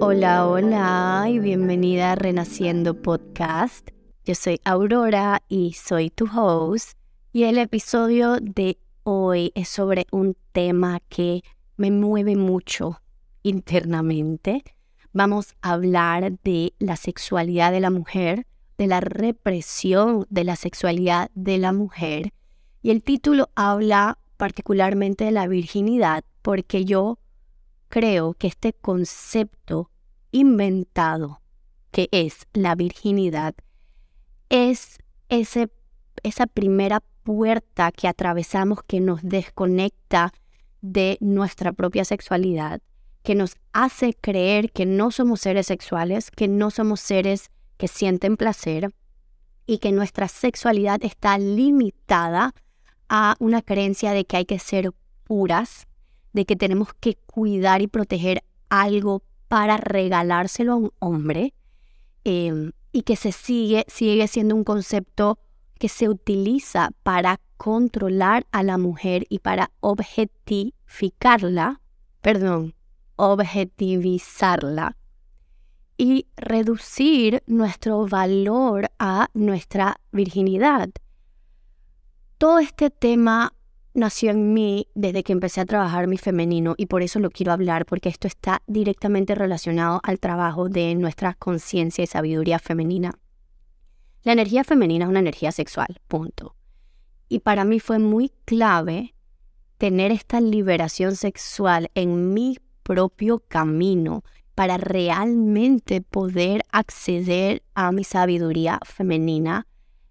Hola, hola y bienvenida a Renaciendo Podcast. Yo soy Aurora y soy tu host y el episodio de hoy es sobre un tema que me mueve mucho internamente. Vamos a hablar de la sexualidad de la mujer, de la represión de la sexualidad de la mujer. Y el título habla particularmente de la virginidad porque yo creo que este concepto inventado que es la virginidad es ese, esa primera puerta que atravesamos que nos desconecta de nuestra propia sexualidad, que nos hace creer que no somos seres sexuales, que no somos seres que sienten placer y que nuestra sexualidad está limitada a una creencia de que hay que ser puras, de que tenemos que cuidar y proteger algo para regalárselo a un hombre em, y que se sigue, sigue siendo un concepto que se utiliza para controlar a la mujer y para objetificarla, perdón, objetivizarla y reducir nuestro valor a nuestra virginidad. Todo este tema nació en mí desde que empecé a trabajar mi femenino y por eso lo quiero hablar porque esto está directamente relacionado al trabajo de nuestra conciencia y sabiduría femenina. La energía femenina es una energía sexual, punto. Y para mí fue muy clave tener esta liberación sexual en mi propio camino para realmente poder acceder a mi sabiduría femenina,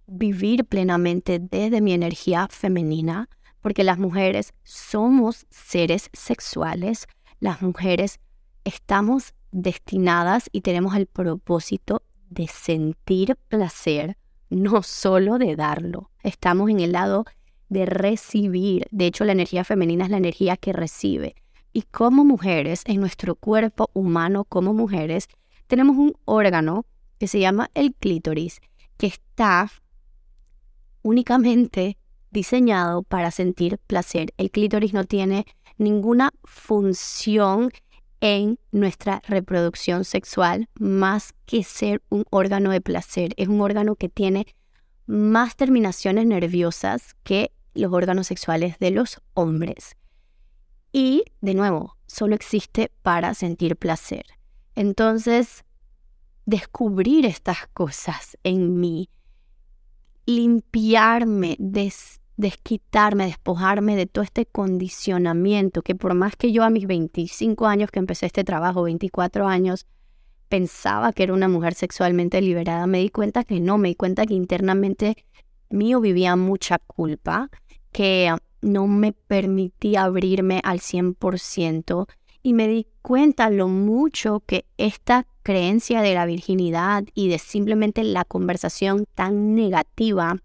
vivir plenamente desde mi energía femenina, porque las mujeres somos seres sexuales, las mujeres estamos destinadas y tenemos el propósito de sentir placer, no solo de darlo. Estamos en el lado de recibir. De hecho, la energía femenina es la energía que recibe. Y como mujeres, en nuestro cuerpo humano como mujeres, tenemos un órgano que se llama el clítoris, que está únicamente diseñado para sentir placer. El clítoris no tiene ninguna función en nuestra reproducción sexual más que ser un órgano de placer. Es un órgano que tiene más terminaciones nerviosas que los órganos sexuales de los hombres. Y, de nuevo, solo existe para sentir placer. Entonces, descubrir estas cosas en mí, limpiarme, desquitarme, despojarme de todo este condicionamiento que por más que yo a mis 25 años que empecé este trabajo, 24 años, pensaba que era una mujer sexualmente liberada, me di cuenta que no, me di cuenta que internamente mío vivía mucha culpa, que no me permitía abrirme al 100% y me di cuenta lo mucho que esta creencia de la virginidad y de simplemente la conversación tan negativa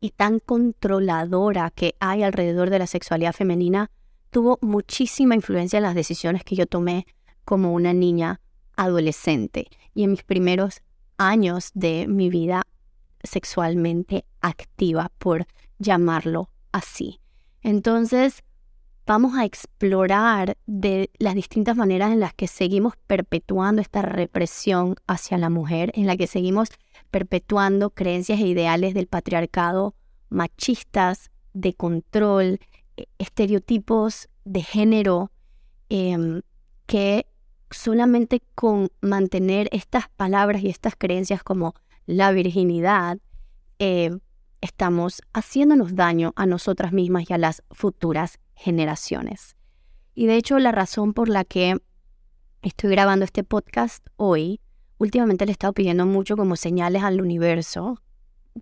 y tan controladora que hay alrededor de la sexualidad femenina tuvo muchísima influencia en las decisiones que yo tomé como una niña adolescente y en mis primeros años de mi vida sexualmente activa, por llamarlo así. Entonces, vamos a explorar de las distintas maneras en las que seguimos perpetuando esta represión hacia la mujer, en la que seguimos perpetuando creencias e ideales del patriarcado machistas, de control, e, estereotipos de género, em, que solamente con mantener estas palabras y estas creencias como la virginidad, eh, estamos haciéndonos daño a nosotras mismas y a las futuras generaciones. Y de hecho la razón por la que estoy grabando este podcast hoy, últimamente le he estado pidiendo mucho como señales al universo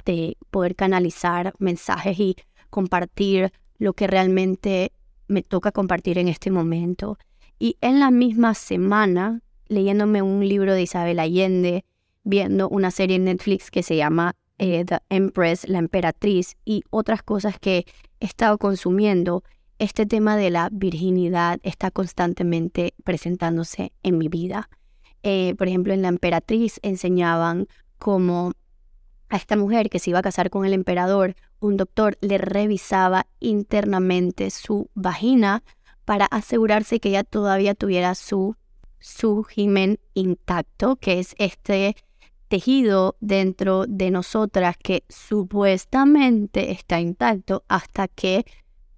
de poder canalizar mensajes y compartir lo que realmente me toca compartir en este momento. Y en la misma semana, leyéndome un libro de Isabel Allende, viendo una serie en Netflix que se llama eh, The Empress, la emperatriz, y otras cosas que he estado consumiendo, este tema de la virginidad está constantemente presentándose en mi vida. Eh, por ejemplo, en la emperatriz enseñaban cómo a esta mujer que se iba a casar con el emperador, un doctor le revisaba internamente su vagina para asegurarse que ella todavía tuviera su, su intacto, que es este tejido dentro de nosotras que supuestamente está intacto hasta que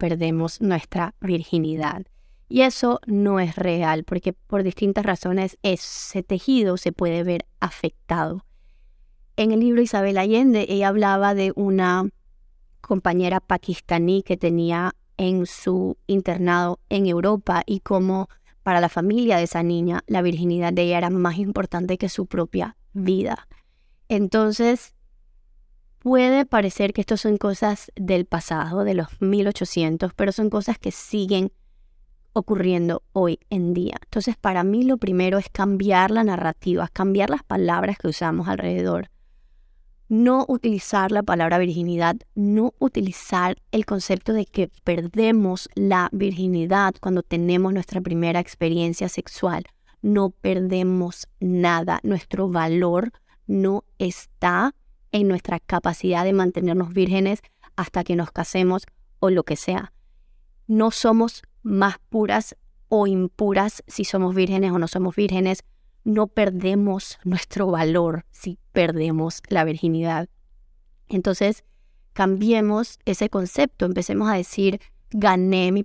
perdemos nuestra virginidad. Y eso no es real porque por distintas razones ese tejido se puede ver afectado. En el libro Isabel Allende ella hablaba de una compañera pakistaní que tenía en su internado en Europa y cómo para la familia de esa niña la virginidad de ella era más importante que su propia vida. Entonces, puede parecer que estas son cosas del pasado, de los 1800, pero son cosas que siguen ocurriendo hoy en día. Entonces, para mí lo primero es cambiar la narrativa, cambiar las palabras que usamos alrededor. No utilizar la palabra virginidad, no utilizar el concepto de que perdemos la virginidad cuando tenemos nuestra primera experiencia sexual. No perdemos nada, nuestro valor no está en nuestra capacidad de mantenernos vírgenes hasta que nos casemos o lo que sea. No somos más puras o impuras si somos vírgenes o no somos vírgenes. No perdemos nuestro valor si perdemos la virginidad. Entonces, cambiemos ese concepto, empecemos a decir, gané mi,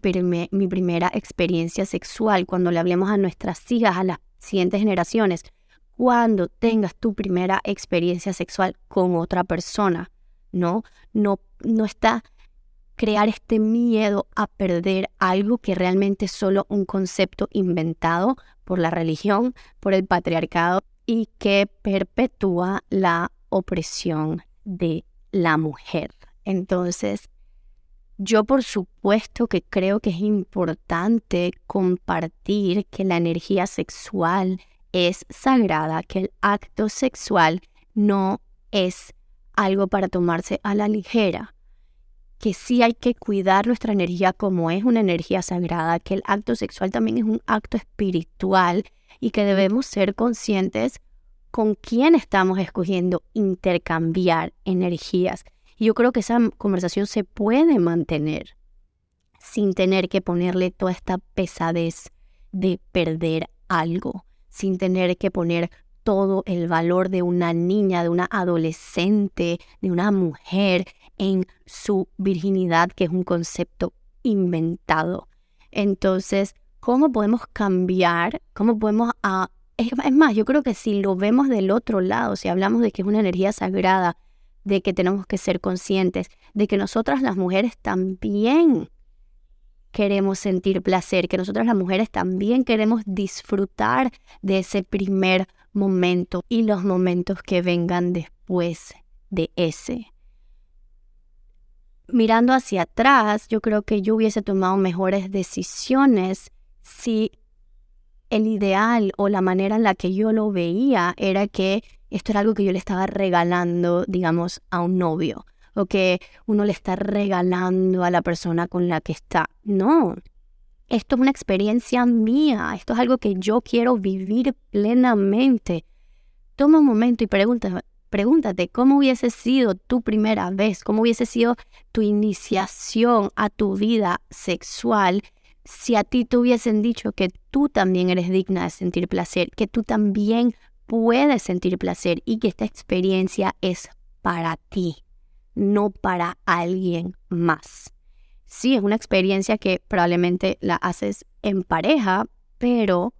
mi primera experiencia sexual cuando le hablemos a nuestras hijas, a las siguientes generaciones cuando tengas tu primera experiencia sexual con otra persona, ¿no? No, no está crear este miedo a perder algo que realmente es solo un concepto inventado por la religión, por el patriarcado y que perpetúa la opresión de la mujer. Entonces, yo por supuesto que creo que es importante compartir que la energía sexual es sagrada, que el acto sexual no es algo para tomarse a la ligera, que sí hay que cuidar nuestra energía como es una energía sagrada, que el acto sexual también es un acto espiritual y que debemos ser conscientes con quién estamos escogiendo intercambiar energías. Y yo creo que esa conversación se puede mantener sin tener que ponerle toda esta pesadez de perder algo sin tener que poner todo el valor de una niña, de una adolescente, de una mujer en su virginidad, que es un concepto inventado. Entonces, ¿cómo podemos cambiar? ¿Cómo podemos... Ah, es, más, yo creo que si lo vemos del otro lado, si hablamos de que es una energía sagrada, de que tenemos que ser conscientes, de que nosotras las mujeres también queremos sentir placer, que nosotras las mujeres también queremos disfrutar de ese primer momento y los momentos que vengan después de ese. Mirando hacia atrás, yo creo que yo hubiese tomado mejores decisiones si el ideal o la manera en la que yo lo veía era que esto era algo que yo le estaba regalando, digamos, a un novio o que uno le está regalando a la persona con la que está. No, esto es una experiencia mía, esto es algo que yo quiero vivir plenamente. Toma un momento y pregúntate, pregúntate cómo hubiese sido tu primera vez, cómo hubiese sido tu iniciación a tu vida sexual si a ti te hubiesen dicho que tú también eres digna de sentir placer, que tú también puedes sentir placer y que esta experiencia es para ti no para alguien más. Sí, es una experiencia que probablemente la haces en pareja, pero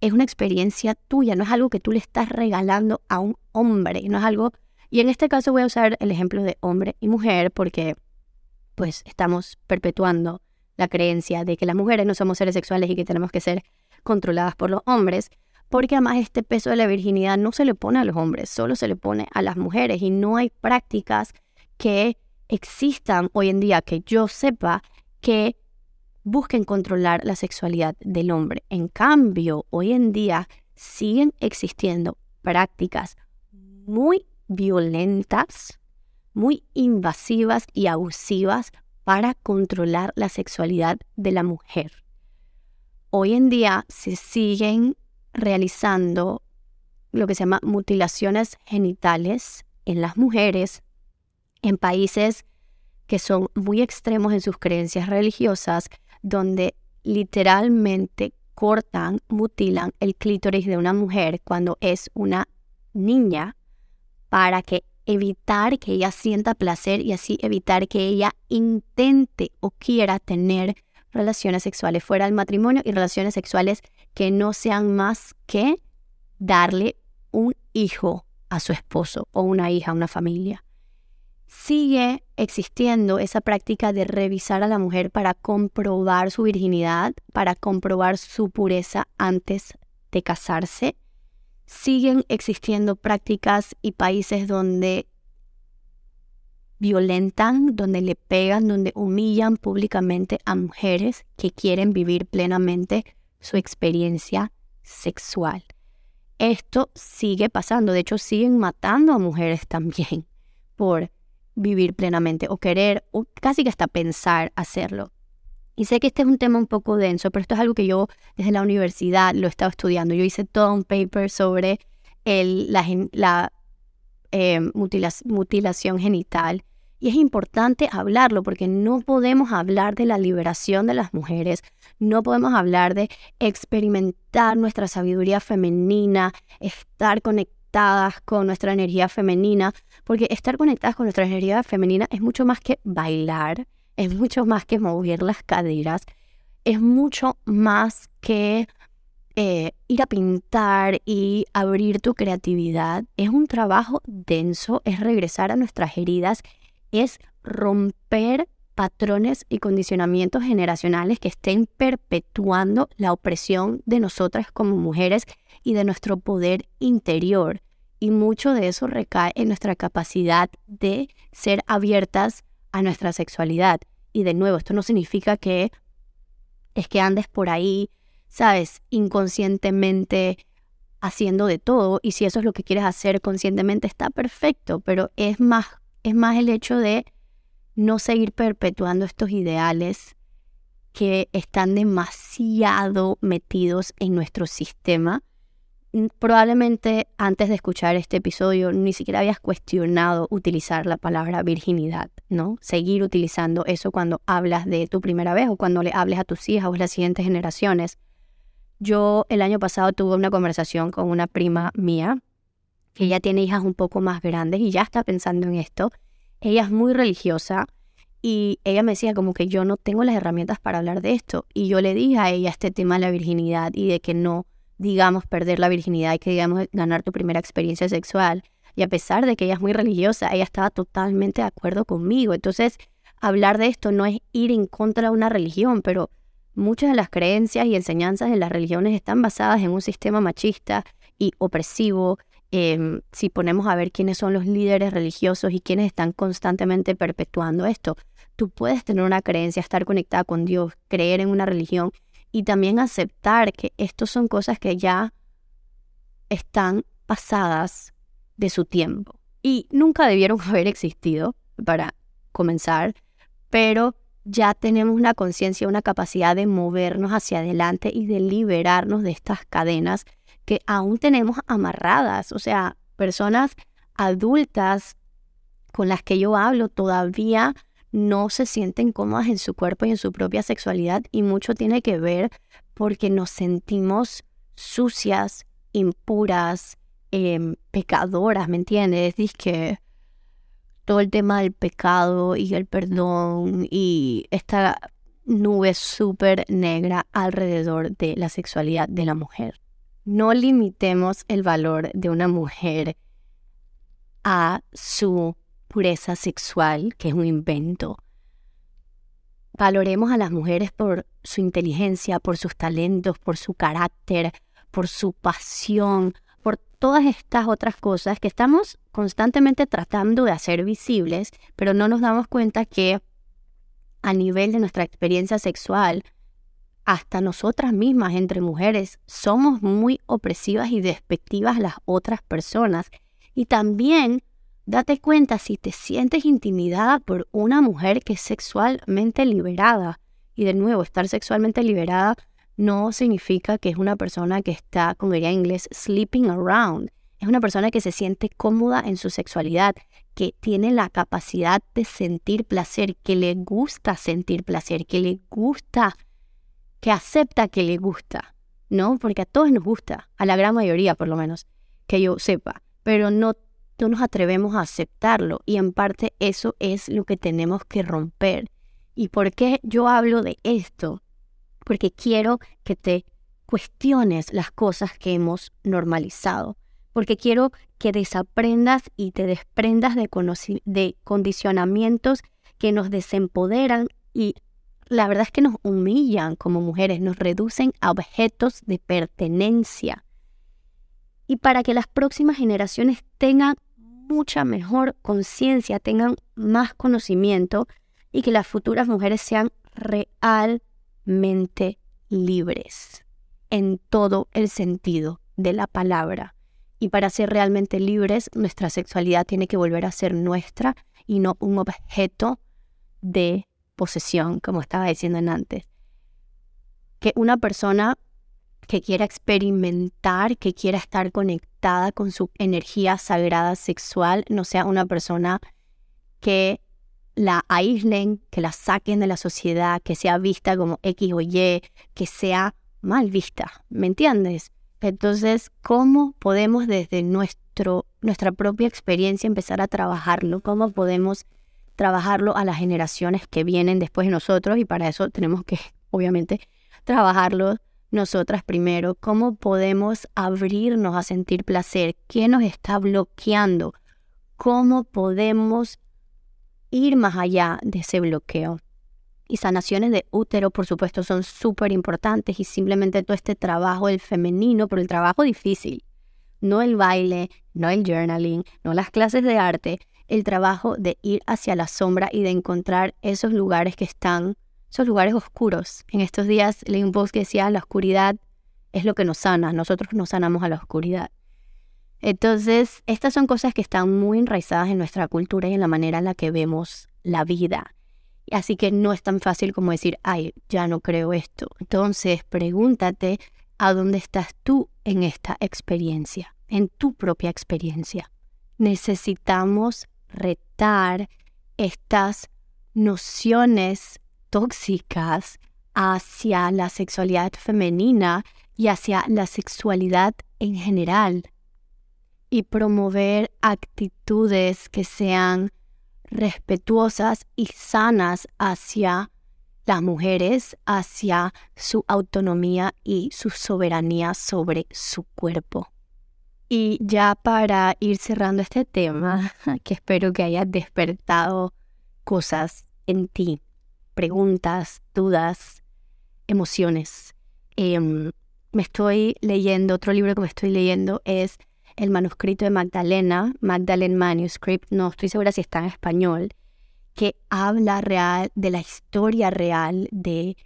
es una experiencia tuya, no es algo que tú le estás regalando a un hombre, no es algo... Y en este caso voy a usar el ejemplo de hombre y mujer porque pues estamos perpetuando la creencia de que las mujeres no somos seres sexuales y que tenemos que ser controladas por los hombres, porque además este peso de la virginidad no se le pone a los hombres, solo se le pone a las mujeres y no hay prácticas que existan hoy en día, que yo sepa, que busquen controlar la sexualidad del hombre. En cambio, hoy en día siguen existiendo prácticas muy violentas, muy invasivas y abusivas para controlar la sexualidad de la mujer. Hoy en día se siguen realizando lo que se llama mutilaciones genitales en las mujeres en países que son muy extremos en sus creencias religiosas, donde literalmente cortan, mutilan el clítoris de una mujer cuando es una niña para que evitar que ella sienta placer y así evitar que ella intente o quiera tener relaciones sexuales fuera del matrimonio y relaciones sexuales que no sean más que darle un hijo a su esposo o una hija a una familia. Sigue existiendo esa práctica de revisar a la mujer para comprobar su virginidad, para comprobar su pureza antes de casarse. Siguen existiendo prácticas y países donde violentan, donde le pegan, donde humillan públicamente a mujeres que quieren vivir plenamente su experiencia sexual. Esto sigue pasando, de hecho siguen matando a mujeres también por vivir plenamente o querer o casi que hasta pensar hacerlo. Y sé que este es un tema un poco denso, pero esto es algo que yo desde la universidad lo he estado estudiando. Yo hice todo un paper sobre el, la, eh, mutilación genital y es importante hablarlo porque no podemos hablar de la liberación de las mujeres, no podemos hablar de experimentar nuestra sabiduría femenina, estar con nuestra energía femenina, porque estar conectadas con nuestra energía femenina es mucho más que bailar, es mucho más que mover las caderas, es mucho más que eh, ir a pintar y abrir tu creatividad. Es un trabajo denso, es regresar a nuestras heridas es romper patrones y condicionamientos generacionales que estén perpetuando la opresión de nosotras como mujeres y de nuestro poder interior. Y mucho de eso recae en nuestra capacidad de ser abiertas a nuestra sexualidad. Y de nuevo, esto no significa que es que andes por ahí, sabes, inconscientemente haciendo de todo. Y si eso es lo que quieres hacer conscientemente, está perfecto, pero es más es más el hecho de no seguir perpetuando estos ideales que están demasiado metidos en nuestro sistema. Probablemente antes de escuchar este episodio ni siquiera habías cuestionado utilizar la palabra virginidad, ¿no? Seguir utilizando eso cuando hablas de tu primera vez o cuando le hables a tus hijas o las siguientes generaciones. Yo el año pasado tuve una conversación con una prima mía que ella tiene hijas un poco más grandes y ya está pensando en esto. Ella es muy religiosa y ella me decía como que yo no tengo las herramientas para hablar de esto. Y yo le dije a ella este tema de la virginidad y de que no digamos perder la virginidad y que digamos ganar tu primera experiencia sexual. Y a pesar de que ella es muy religiosa, ella estaba totalmente de acuerdo conmigo. Entonces, hablar de esto no es ir en contra de una religión, pero muchas de las creencias y enseñanzas de las religiones están basadas en un sistema machista y opresivo Em, si ponemos a ver quiénes son los líderes religiosos y quiénes están constantemente perpetuando esto. Tú puedes tener una creencia, estar conectada con Dios, creer en una religión y también aceptar que estos son cosas que ya están pasadas de su tiempo. Y nunca debieron haber existido para comenzar, pero ya tenemos una conciencia, una capacidad de movernos hacia adelante y de liberarnos de estas cadenas que aún tenemos amarradas, o sea, personas adultas con las que yo hablo todavía no se sienten cómodas en su cuerpo y en su propia sexualidad y mucho tiene que ver porque nos sentimos sucias, impuras, em, pecadoras, ¿me entiendes? Dice que todo el tema del pecado y el perdón y esta nube súper negra alrededor de la sexualidad de la mujer no limitemos el valor de una mujer a su pureza sexual, que es un invento. Valoremos a las mujeres por su inteligencia, por sus talentos, por su carácter, por su pasión, por todas estas otras cosas que estamos constantemente tratando de hacer visibles, pero no nos damos cuenta que a nivel de nuestra experiencia sexual, hasta nosotras mismas entre mujeres somos muy opresivas y despectivas las otras personas. Y también date cuenta si te sientes intimidada por una mujer que es sexualmente liberada. Y de nuevo, estar sexualmente liberada no significa que es una persona que está, como diría en inglés, sleeping around. es una persona que se siente cómoda en su sexualidad, que tiene la capacidad de sentir placer, que le gusta sentir placer, que le gusta, que acepta que le gusta, ¿no? Porque a todos nos gusta, a la gran mayoría por lo menos, que yo sepa, pero no, no nos atrevemos a aceptarlo y en parte eso es lo que tenemos que romper. ¿Y por qué yo hablo de esto? Porque quiero que te cuestiones las cosas que hemos normalizado porque quiero que desaprendas y te desprendas de, de condicionamientos que nos desempoderan y la verdad es que nos humillan como mujeres, nos reducen a objetos de pertenencia. Y para que las próximas generaciones tengan mucha mejor conciencia, tengan más conocimiento y que las futuras mujeres sean realmente libres en todo el sentido de la palabra. Y para ser realmente libres, nuestra sexualidad tiene que volver a ser nuestra y no un objeto de posesión, como estaba diciendo antes. Que una persona que quiera experimentar, que quiera estar conectada con su energía sagrada sexual, no sea una persona que la aíslen, que la saquen de la sociedad, que sea vista como X o Y, que sea mal vista, ¿me entiendes? Entonces, ¿cómo podemos desde nuestro, nuestra propia experiencia empezar a trabajarlo? ¿Cómo podemos trabajarlo a las generaciones que vienen después de nosotros? Y para eso tenemos que, obviamente, trabajarlo nosotras primero. ¿Cómo podemos abrirnos a sentir placer? ¿Qué nos está bloqueando? ¿Cómo podemos ir más allá de ese bloqueo? y sanaciones de útero, por supuesto, son súper importantes y simplemente todo este trabajo del femenino, pero el trabajo difícil, no el baile, no el journaling, no las clases de arte, el trabajo de ir hacia la sombra y de encontrar esos lugares que están, esos lugares oscuros. En estos días post que decía, la oscuridad es lo que nos sana, nosotros nos sanamos a la oscuridad. Entonces, estas son cosas que están muy enraizadas en nuestra cultura y en la manera en la que vemos la vida. Así que no es tan fácil como decir, ay, ya no creo esto. Entonces, pregúntate a dónde estás tú en esta experiencia, en tu propia experiencia. Necesitamos retar estas nociones tóxicas hacia la sexualidad femenina y hacia la sexualidad en general y promover actitudes que sean respetuosas y sanas hacia las mujeres, hacia su autonomía y su soberanía sobre su cuerpo. Y ya para ir cerrando este tema, que espero que haya despertado cosas en ti, preguntas, dudas, emociones. Em, me estoy leyendo, otro libro que me estoy leyendo es el manuscrito de Magdalena, Magdalene Manuscript, no estoy segura si está en español, que habla real de la historia real de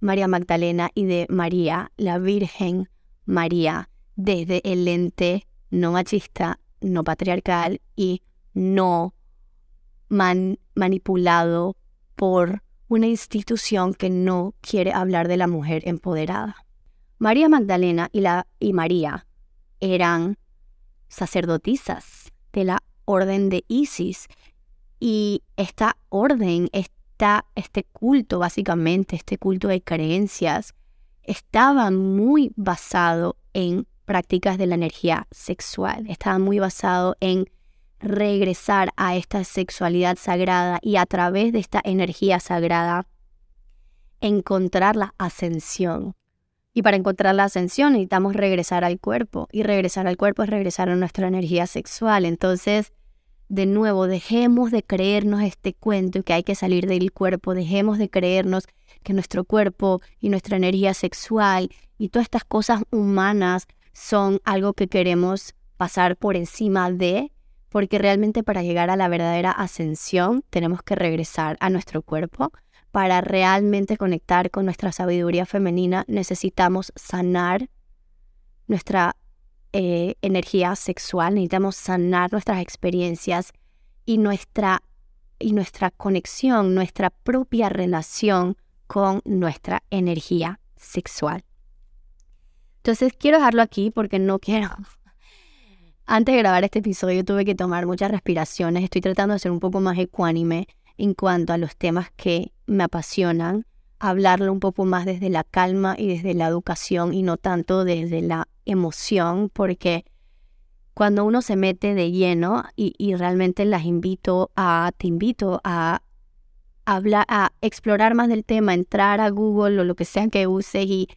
María Magdalena y de María, la Virgen María, desde el ente no machista, no patriarcal y no manipulado por una institución que no quiere hablar de la mujer empoderada. María Magdalena y, la, y María eran sacerdotisas de la orden de Isis. Y esta orden, esta, este culto básicamente, este culto de creencias, estaba muy basado en prácticas de la energía sexual, estaba muy basado en regresar a esta sexualidad sagrada y a través de esta energía sagrada encontrar la ascensión, y para encontrar la ascensión necesitamos regresar al cuerpo. Y regresar al cuerpo es regresar a nuestra energía sexual. Entonces, de nuevo, dejemos de creernos este cuento que hay que salir del cuerpo. Dejemos de creernos que nuestro cuerpo y nuestra energía sexual y todas estas cosas humanas son algo que queremos pasar por encima de, porque realmente para llegar a la verdadera ascensión tenemos que regresar a nuestro cuerpo, para realmente conectar con nuestra sabiduría femenina necesitamos sanar nuestra eh, energía sexual, necesitamos sanar nuestras experiencias y nuestra, y nuestra conexión, nuestra propia relación con nuestra energía sexual. Entonces quiero dejarlo aquí porque no quiero Antes de grabar este episodio tuve que tomar muchas respiraciones. Estoy tratando de ser un poco más ecuánime en cuanto a los temas que me apasionan. Hablarlo un poco más desde la calma y desde la educación y no tanto desde la emoción, porque cuando uno se mete de lleno y, realmente las invito a, te invito a hablar, a explorar más del tema, entrar a Google o lo que sea que uses y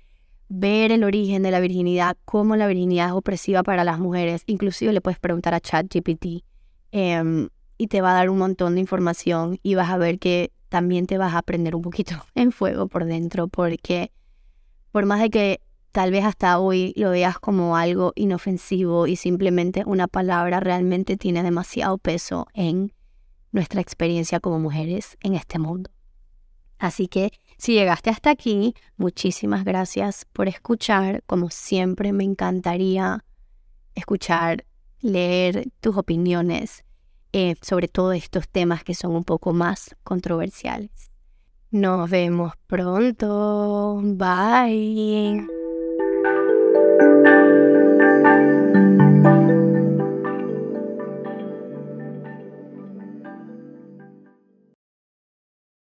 ver el origen de la virginidad, cómo la virginidad es opresiva para las mujeres. Inclusive le puedes preguntar a ChatGPT em, y te va a dar un montón de información y vas a ver que también te vas a aprender un poquito en fuego por dentro porque por más de que tal vez hasta hoy lo veas como algo inofensivo y simplemente una palabra realmente tiene demasiado peso en nuestra experiencia como mujeres en este mundo. Así que si llegaste hasta aquí, muchísimas gracias por escuchar. Como siempre, me encantaría escuchar, leer tus opiniones eh, sobre todos estos temas que son un poco más controversiales. Nos vemos pronto. Bye.